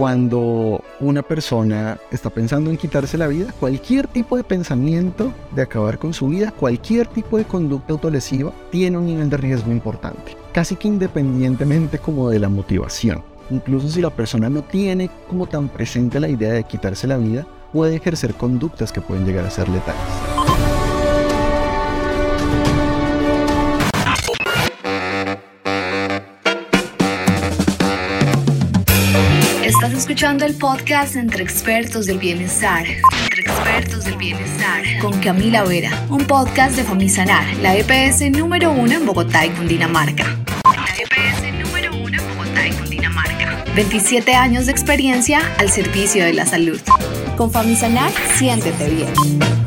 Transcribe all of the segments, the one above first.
Cuando una persona está pensando en quitarse la vida, cualquier tipo de pensamiento de acabar con su vida, cualquier tipo de conducta autolesiva, tiene un nivel de riesgo importante, casi que independientemente como de la motivación. Incluso si la persona no tiene como tan presente la idea de quitarse la vida, puede ejercer conductas que pueden llegar a ser letales. Escuchando el podcast Entre Expertos del Bienestar. Entre Expertos del Bienestar. Con Camila Vera. Un podcast de Famisanar, la EPS número uno en Bogotá y Cundinamarca. La EPS número uno en Bogotá y Cundinamarca. 27 años de experiencia al servicio de la salud. Con Famisanar, siéntete bien.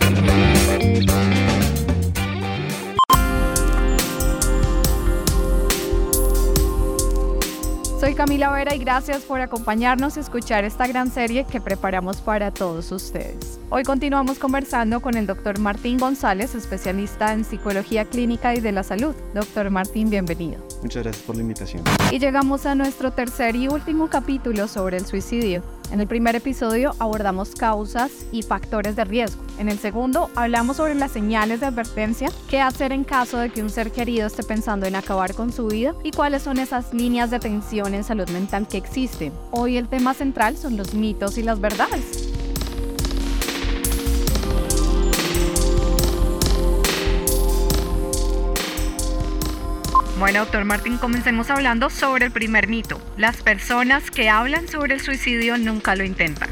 Soy Camila Vera y gracias por acompañarnos y escuchar esta gran serie que preparamos para todos ustedes. Hoy continuamos conversando con el doctor Martín González, especialista en psicología clínica y de la salud. Doctor Martín, bienvenido. Muchas gracias por la invitación. Y llegamos a nuestro tercer y último capítulo sobre el suicidio. En el primer episodio abordamos causas y factores de riesgo. En el segundo hablamos sobre las señales de advertencia, qué hacer en caso de que un ser querido esté pensando en acabar con su vida y cuáles son esas líneas de atención en salud mental que existen. Hoy el tema central son los mitos y las verdades. Bueno, doctor Martín, comencemos hablando sobre el primer mito. Las personas que hablan sobre el suicidio nunca lo intentan.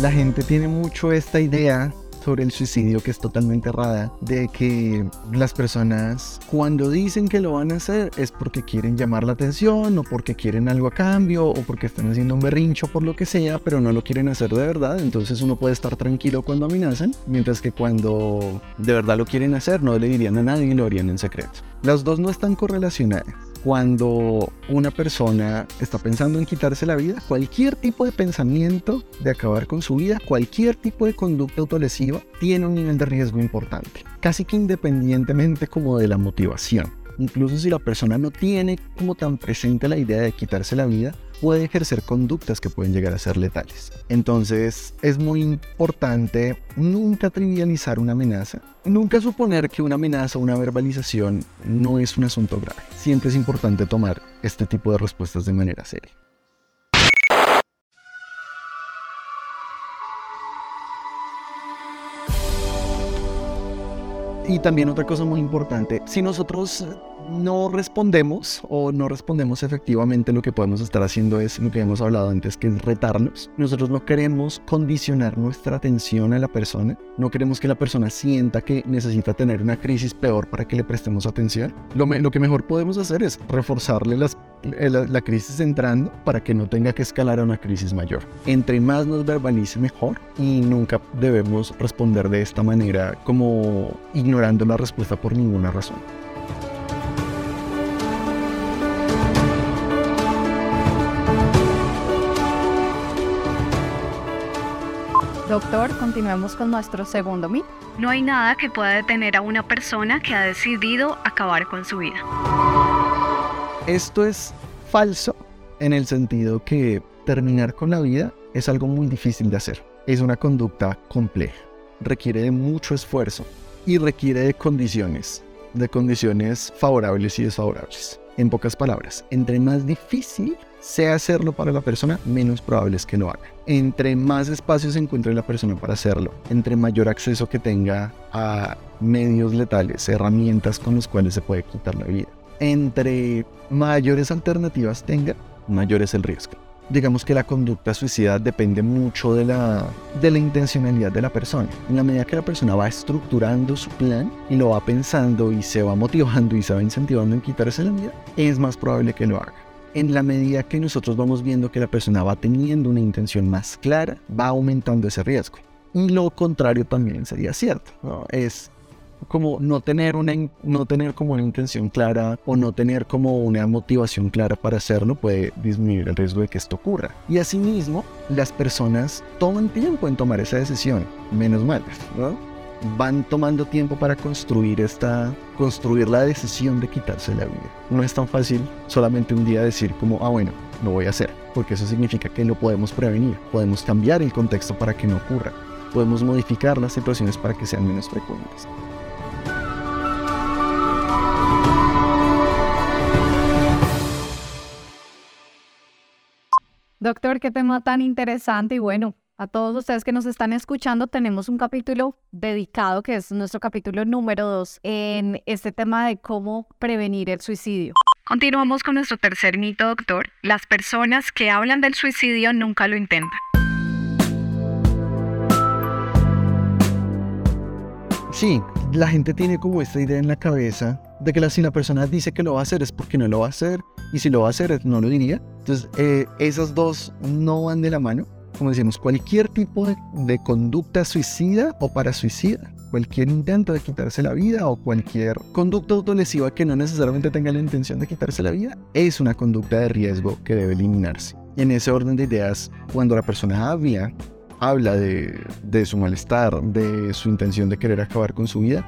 La gente tiene mucho esta idea sobre el suicidio que es totalmente errada, de que las personas cuando dicen que lo van a hacer es porque quieren llamar la atención o porque quieren algo a cambio o porque están haciendo un berrincho por lo que sea, pero no lo quieren hacer de verdad, entonces uno puede estar tranquilo cuando amenazan, mientras que cuando de verdad lo quieren hacer no le dirían a nadie y lo harían en secreto. Las dos no están correlacionadas cuando una persona está pensando en quitarse la vida, cualquier tipo de pensamiento de acabar con su vida, cualquier tipo de conducta autolesiva, tiene un nivel de riesgo importante, casi que independientemente como de la motivación. Incluso si la persona no tiene como tan presente la idea de quitarse la vida, puede ejercer conductas que pueden llegar a ser letales. Entonces es muy importante nunca trivializar una amenaza, nunca suponer que una amenaza o una verbalización no es un asunto grave. Siempre es importante tomar este tipo de respuestas de manera seria. Y también otra cosa muy importante, si nosotros no respondemos o no respondemos efectivamente, lo que podemos estar haciendo es lo que hemos hablado antes, que es retarnos. Nosotros no queremos condicionar nuestra atención a la persona, no queremos que la persona sienta que necesita tener una crisis peor para que le prestemos atención. Lo, que mejor podemos hacer es reforzarle las, la, la crisis entrando para que no tenga que escalar a una crisis mayor. Entre más nos verbalice mejor y nunca debemos responder de esta manera como ignorando la respuesta por ninguna razón. Doctor, continuemos con nuestro segundo mito. No hay nada que pueda detener a una persona que ha decidido acabar con su vida. Esto es falso en el sentido que terminar con la vida es algo muy difícil de hacer. Es una conducta compleja, requiere de mucho esfuerzo y requiere de condiciones, de condiciones favorables y desfavorables. En pocas palabras, entre más difícil sea hacerlo para la persona, menos probable es que lo haga. Entre más espacio se encuentre la persona para hacerlo, entre mayor acceso que tenga a medios letales, herramientas con los cuales se puede quitar la vida, entre mayores alternativas tenga, mayor es el riesgo. Digamos que la conducta suicida depende mucho de la, de la intencionalidad de la persona. En la medida que la persona va estructurando su plan y lo va pensando y se va motivando y se va incentivando en quitarse la vida, es más probable que lo haga en la medida que nosotros vamos viendo que la persona va teniendo una intención más clara, va aumentando ese riesgo. Y lo contrario también sería cierto. Es como no tener, una, no tener como una intención clara o no tener como una motivación clara para hacerlo puede disminuir el riesgo de que esto ocurra. Y asimismo, las personas toman tiempo en tomar esa decisión, menos mal. Van tomando tiempo para construir esta, construir la decisión de quitarse la vida. No es tan fácil solamente un día decir como, ah bueno, lo voy a hacer, porque eso significa que lo podemos prevenir, podemos cambiar el contexto para que no ocurra, podemos modificar las situaciones para que sean menos frecuentes. Doctor, qué tema tan interesante y bueno, a todos ustedes que nos están escuchando, tenemos un capítulo dedicado, que es nuestro capítulo número dos, en este tema de cómo prevenir el suicidio. Continuamos con nuestro tercer mito, doctor. Las personas que hablan del suicidio nunca lo intentan. Sí, la gente tiene como esta idea en la cabeza de que si la persona dice que lo va a hacer es porque no lo va a hacer, y si lo va a hacer no lo diría. Entonces, eh, esas dos no van de la mano como decimos, cualquier tipo de, conducta suicida o para suicida, cualquier intento de quitarse la vida o cualquier conducta autolesiva que no necesariamente tenga la intención de quitarse la vida, es una conducta de riesgo que debe eliminarse. Y en ese orden de ideas, cuando la persona habla, habla de, de su malestar, de su intención de querer acabar con su vida,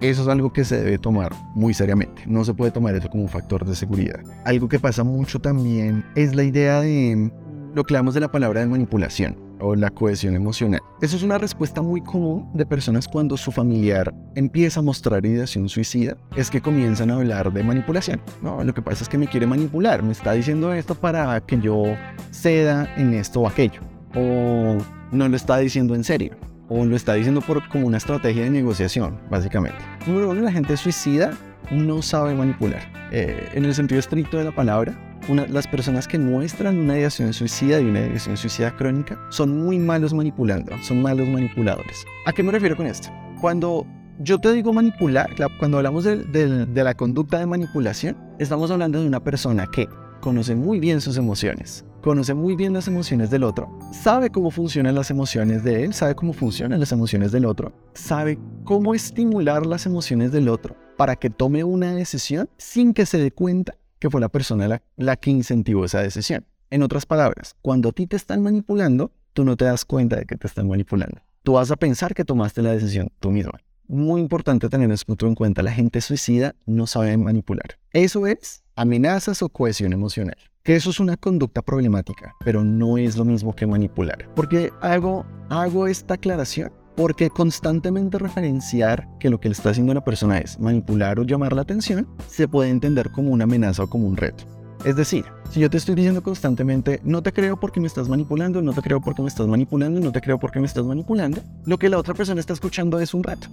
eso es algo que se debe tomar muy seriamente. No se puede tomar eso como un factor de seguridad. Algo que pasa mucho también es la idea de lo que hablamos de la palabra de manipulación o la cohesión emocional. Eso es una respuesta muy común de personas cuando su familiar empieza a mostrar ideación suicida, es que comienzan a hablar de manipulación. No, lo que pasa es que me quiere manipular, me está diciendo esto para que yo ceda en esto o aquello. O no lo está diciendo en serio. O lo está diciendo por, como una estrategia de negociación, básicamente. Número uno, la gente suicida no sabe manipular. Eh, en el sentido estricto de la palabra, las personas que muestran una ideación suicida y una ideación suicida crónica son muy malos manipulando, son malos manipuladores. ¿A qué me refiero con esto? Cuando yo te digo manipular, cuando hablamos de, de la conducta de manipulación, estamos hablando de una persona que conoce muy bien sus emociones, conoce muy bien las emociones del otro, sabe cómo funcionan las emociones de él, sabe cómo funcionan las emociones del otro, sabe cómo estimular las emociones del otro para que tome una decisión sin que se dé cuenta que fue la persona la, que incentivó esa decisión. En otras palabras, cuando a ti te están manipulando, tú no te das cuenta de que te están manipulando. Tú vas a pensar que tomaste la decisión tú misma. Muy importante tener esto en cuenta, la gente suicida no sabe manipular. Eso es amenazas o cohesión emocional. Que eso es una conducta problemática, pero no es lo mismo que manipular. Porque hago, hago esta aclaración porque constantemente referenciar que lo que le está haciendo la persona es manipular o llamar la atención, se puede entender como una amenaza o como un reto. Es decir, si yo te estoy diciendo constantemente, no te creo porque me estás manipulando, no te creo porque me estás manipulando, no te creo porque me estás manipulando, lo que la otra persona está escuchando es un reto.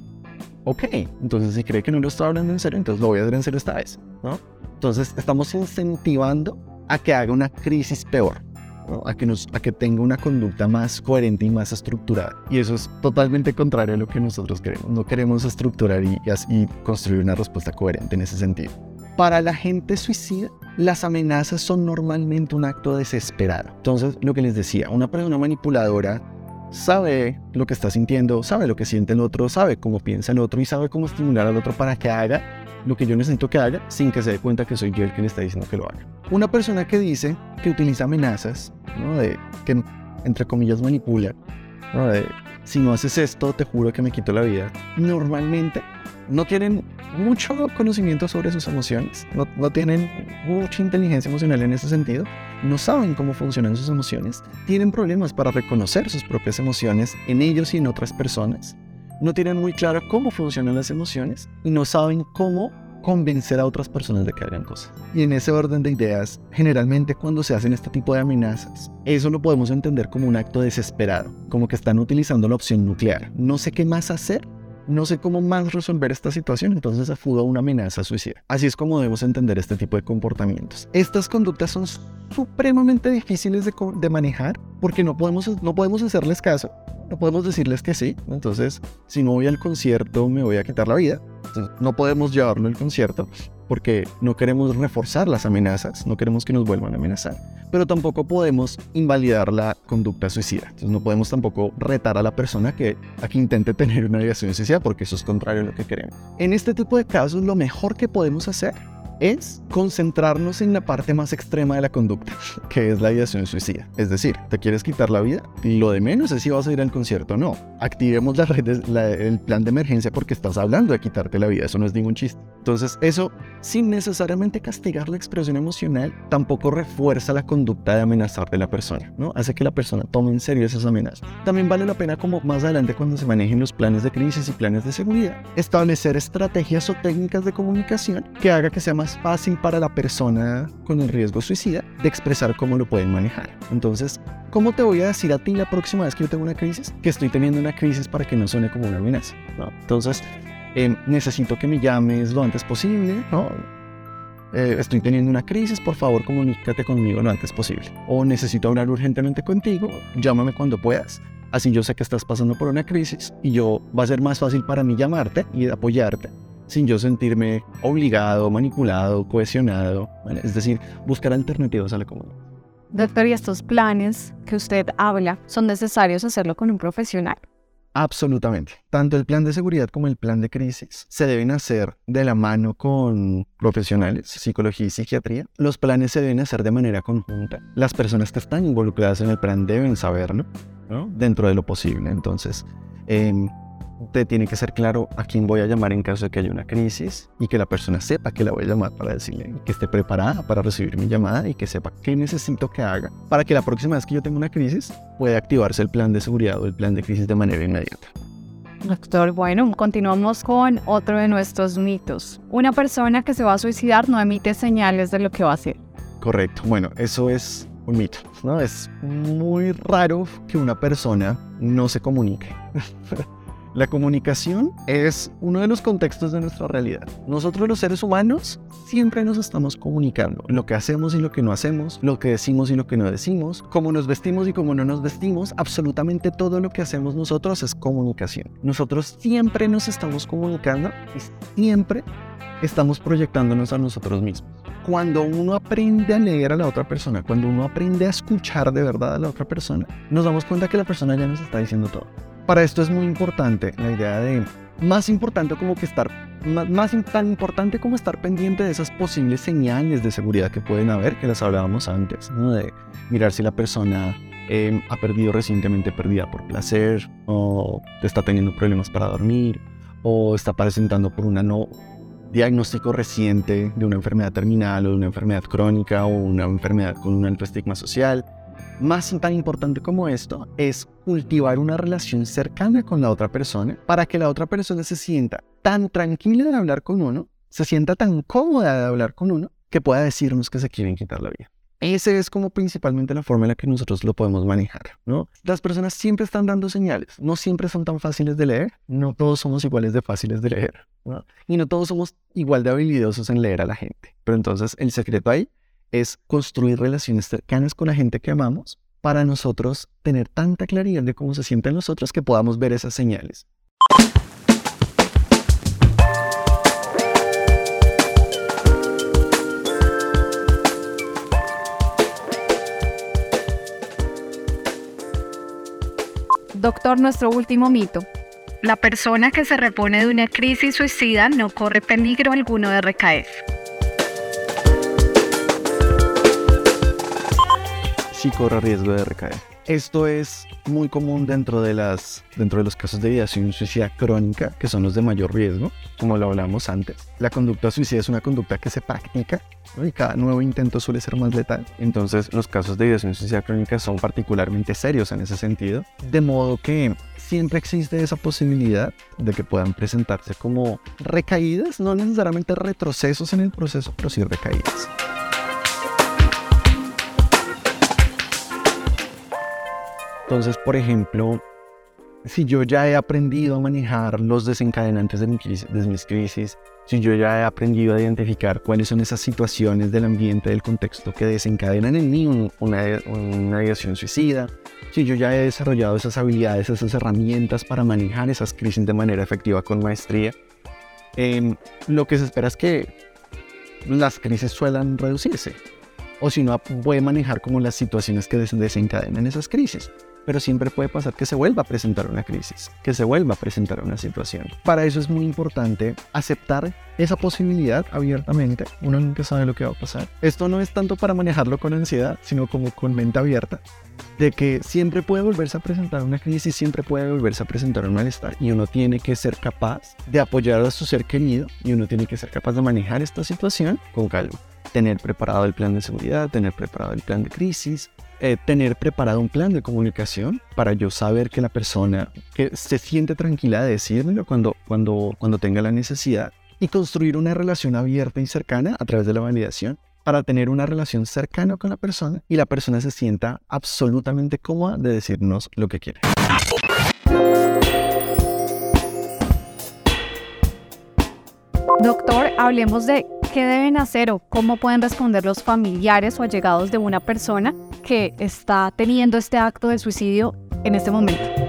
Ok, entonces si cree que no lo está hablando en serio, entonces lo voy a hacer en serio esta vez, ¿no? Entonces estamos incentivando a que haga una crisis peor a, que tenga una conducta más coherente y más estructurada. Y eso es totalmente contrario a lo que nosotros queremos. No queremos estructurar y, y construir una respuesta coherente en ese sentido. Para la gente suicida, las amenazas son normalmente un acto desesperado. Entonces, lo que les decía, una persona manipuladora sabe lo que está sintiendo, sabe lo que siente el otro, sabe cómo piensa el otro y sabe cómo estimular al otro para que haga lo que yo necesito que haga sin que se dé cuenta que soy yo el que le está diciendo que lo haga. Una persona que dice que utiliza amenazas, ¿no? de, que entre comillas manipula, ¿no? de si no haces esto te juro que me quito la vida, normalmente no tienen mucho conocimiento sobre sus emociones, no, no, tienen mucha inteligencia emocional en ese sentido, no saben cómo funcionan sus emociones, tienen problemas para reconocer sus propias emociones en ellos y en otras personas, no tienen muy claro cómo funcionan las emociones y no saben cómo convencer a otras personas de que hagan cosas. Y en ese orden de ideas, generalmente cuando se hacen este tipo de amenazas, eso lo podemos entender como un acto desesperado, como que están utilizando la opción nuclear. No sé qué más hacer, no sé cómo más resolver esta situación, entonces afudo a una amenaza suicida. Así es como debemos entender este tipo de comportamientos. Estas conductas son supremamente difíciles de, manejar porque no podemos, no podemos hacerles caso no podemos decirles que sí. Entonces, si no voy al concierto, me voy a quitar la vida. no podemos llevarlo al concierto porque no queremos reforzar las amenazas, no queremos que nos vuelvan a amenazar. Pero tampoco podemos invalidar la conducta suicida. Entonces, no podemos tampoco retar a la persona que, a que intente tener una ideación suicida porque eso es contrario a lo que queremos. En este tipo de casos, lo mejor que podemos hacer es concentrarnos en la parte más extrema de la conducta, que es la ideación suicida. Es decir, te quieres quitar la vida, lo de menos es si vas a ir al concierto o no. Activemos la red, el plan de emergencia porque estás hablando de quitarte la vida, eso no es ningún chiste. Entonces, eso, sin necesariamente castigar la expresión emocional, tampoco refuerza la conducta de amenazar de la persona, ¿no? Hace que la persona tome en serio esas amenazas. También vale la pena, como más adelante cuando se manejen los planes de crisis y planes de seguridad, establecer estrategias o técnicas de comunicación que haga que sea más fácil para la persona con el riesgo suicida de expresar cómo lo pueden manejar. Entonces, ¿cómo te voy a decir a ti la próxima vez que yo tengo una crisis? Que estoy teniendo una crisis para que no suene como una amenaza. ¿no? Entonces, eh, necesito que me llames lo antes posible, ¿no? Eh, estoy teniendo una crisis, por favor comunícate conmigo lo antes posible. O necesito hablar urgentemente contigo, llámame cuando puedas. Así yo sé que estás pasando por una crisis y yo va a ser más fácil para mí llamarte y apoyarte sin yo sentirme obligado, manipulado, cohesionado. Es decir, buscar alternativas a la comunidad. Doctor, ¿y estos planes que usted habla son necesarios hacerlo con un profesional? Absolutamente. Tanto el plan de seguridad como el plan de crisis se deben hacer de la mano con profesionales, psicología y psiquiatría. Los planes se deben hacer de manera conjunta. Las personas que están involucradas en el plan deben saberlo, ¿no? dentro de lo posible. Entonces, eh, te tiene que ser claro a quién voy a llamar en caso de que haya una crisis y que la persona sepa que la voy a llamar para decirle que esté preparada para recibir mi llamada y que sepa qué necesito que haga para que la próxima vez que yo tenga una crisis pueda activarse el plan de seguridad o el plan de crisis de manera inmediata. Doctor, bueno, continuamos con otro de nuestros mitos. Una persona que se va a suicidar no emite señales de lo que va a hacer. Correcto, bueno, eso es un mito, ¿no? Es muy raro que una persona no se comunique. La comunicación es uno de los contextos de nuestra realidad. Nosotros los seres humanos siempre nos estamos comunicando. Lo que hacemos y lo que no hacemos, lo que decimos y lo que no decimos, cómo nos vestimos y cómo no nos vestimos, absolutamente todo lo que hacemos nosotros es comunicación. Nosotros siempre nos estamos comunicando y siempre estamos proyectándonos a nosotros mismos. Cuando uno aprende a leer a la otra persona, cuando uno aprende a escuchar de verdad a la otra persona, nos damos cuenta que la persona ya nos está diciendo todo. Para esto es muy importante la idea de, más importante como que estar, más, tan importante como estar pendiente de esas posibles señales de seguridad que pueden haber, que las hablábamos antes, ¿no? de mirar si la persona em, ha perdido recientemente pérdida por placer, o está teniendo problemas para dormir, o está presentando por un no diagnóstico reciente de una enfermedad terminal o de una enfermedad crónica o una enfermedad con un alto estigma social más tan importante como esto es cultivar una relación cercana con la otra persona para que la otra persona se sienta tan tranquila de hablar con uno, se sienta tan cómoda de hablar con uno, que pueda decirnos que se quieren quitar la vida. Esa es como principalmente la forma en la que nosotros lo podemos manejar, ¿no? Las personas siempre están dando señales, no siempre son tan fáciles de leer, no todos somos iguales de fáciles de leer, Y no todos somos igual de habilidosos en leer a la gente. Pero entonces el secreto ahí es construir relaciones cercanas con la gente que amamos para nosotros tener tanta claridad de cómo se sienten nosotros que podamos ver esas señales. Doctor, nuestro último mito. La persona que se repone de una crisis suicida no corre peligro alguno de recaer. sí corre riesgo de recaer. Esto es muy común dentro de, las, dentro de los casos de ideación suicida crónica, que son los de mayor riesgo, como lo hablamos antes. La conducta suicida es una conducta que se practica y cada nuevo intento suele ser más letal. Entonces los casos de ideación suicida crónica son particularmente serios en ese sentido, de modo que siempre existe esa posibilidad de que puedan presentarse como recaídas, no necesariamente retrocesos en el proceso, pero sí recaídas. Entonces, por ejemplo, si yo ya he aprendido a manejar los desencadenantes de, mis crisis, si yo ya he aprendido a identificar cuáles son esas situaciones del ambiente, del contexto que desencadenan en mí una, una ideación suicida, si yo ya he desarrollado esas habilidades, esas herramientas para manejar esas crisis de manera efectiva con maestría, em, lo que se espera es que las crisis suelan reducirse. O si no, puede manejar como las situaciones que desencadenan esas crisis. Pero siempre puede pasar que se vuelva a presentar una crisis, que se vuelva a presentar una situación. Para eso es muy importante aceptar esa posibilidad abiertamente. Uno nunca sabe lo que va a pasar. Esto no es tanto para manejarlo con ansiedad, sino como con mente abierta, de que siempre puede volverse a presentar una crisis, siempre puede volverse a presentar un malestar y uno tiene que ser capaz de apoyar a su ser querido y uno tiene que ser capaz de manejar esta situación con calma. Tener preparado el plan de seguridad, tener preparado el plan de crisis, eh, tener preparado un plan de comunicación para yo saber que la persona que se siente tranquila de decírmelo cuando, cuando, cuando tenga la necesidad y construir una relación abierta y cercana a través de la validación para tener una relación cercana con la persona y la persona se sienta absolutamente cómoda de decirnos lo que quiere. Doctor, hablemos de qué deben hacer o cómo pueden responder los familiares o allegados de una persona que está teniendo este acto de suicidio en este momento.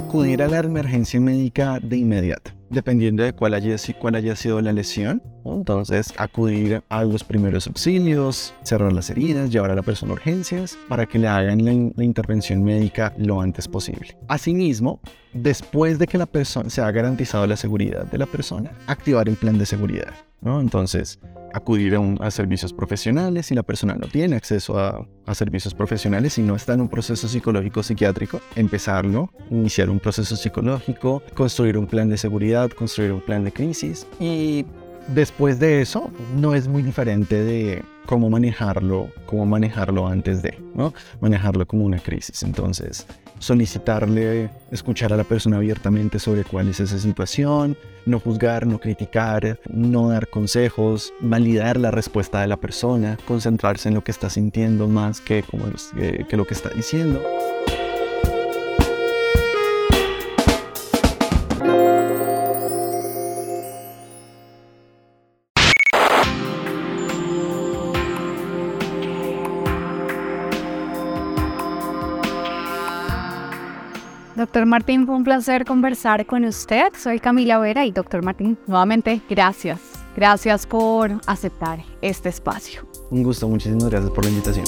Acudir a la emergencia médica de inmediato dependiendo de cuál haya, sido la lesión. Entonces, acudir a los primeros auxilios, cerrar las heridas, llevar a la persona a urgencias para que le hagan la, intervención médica lo antes posible. Asimismo, después de que la persona se ha garantizado la seguridad de la persona, activar el plan de seguridad. Entonces, acudir a, servicios profesionales si la persona no tiene acceso a, servicios profesionales y no está en un proceso psicológico psiquiátrico, empezarlo, iniciar un proceso psicológico, construir un plan de seguridad, construir un plan de crisis y después de eso no es muy diferente de cómo manejarlo, cómo manejarlo antes de, ¿no? Manejarlo como una crisis. Entonces, solicitarle, escuchar a la persona abiertamente sobre cuál es esa situación, no juzgar, no criticar, no dar consejos, validar la respuesta de la persona, concentrarse en lo que está sintiendo más que, como, que lo que está diciendo. Doctor Martín, fue un placer conversar con usted. Soy Camila Vera y doctor Martín, nuevamente, gracias. Gracias por aceptar este espacio. Un gusto, muchísimas gracias por la invitación.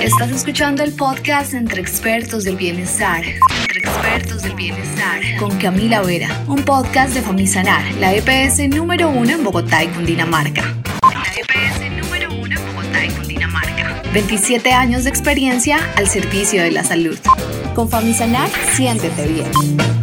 Estás escuchando el podcast Entre Expertos del Bienestar. Entre Expertos del Bienestar. Con Camila Vera. Un podcast de Famisanar, la EPS número uno en Bogotá y Cundinamarca. La EPS número uno en Bogotá y Cundinamarca. 27 años de experiencia al servicio de la salud. Con Famisanar, siéntete bien.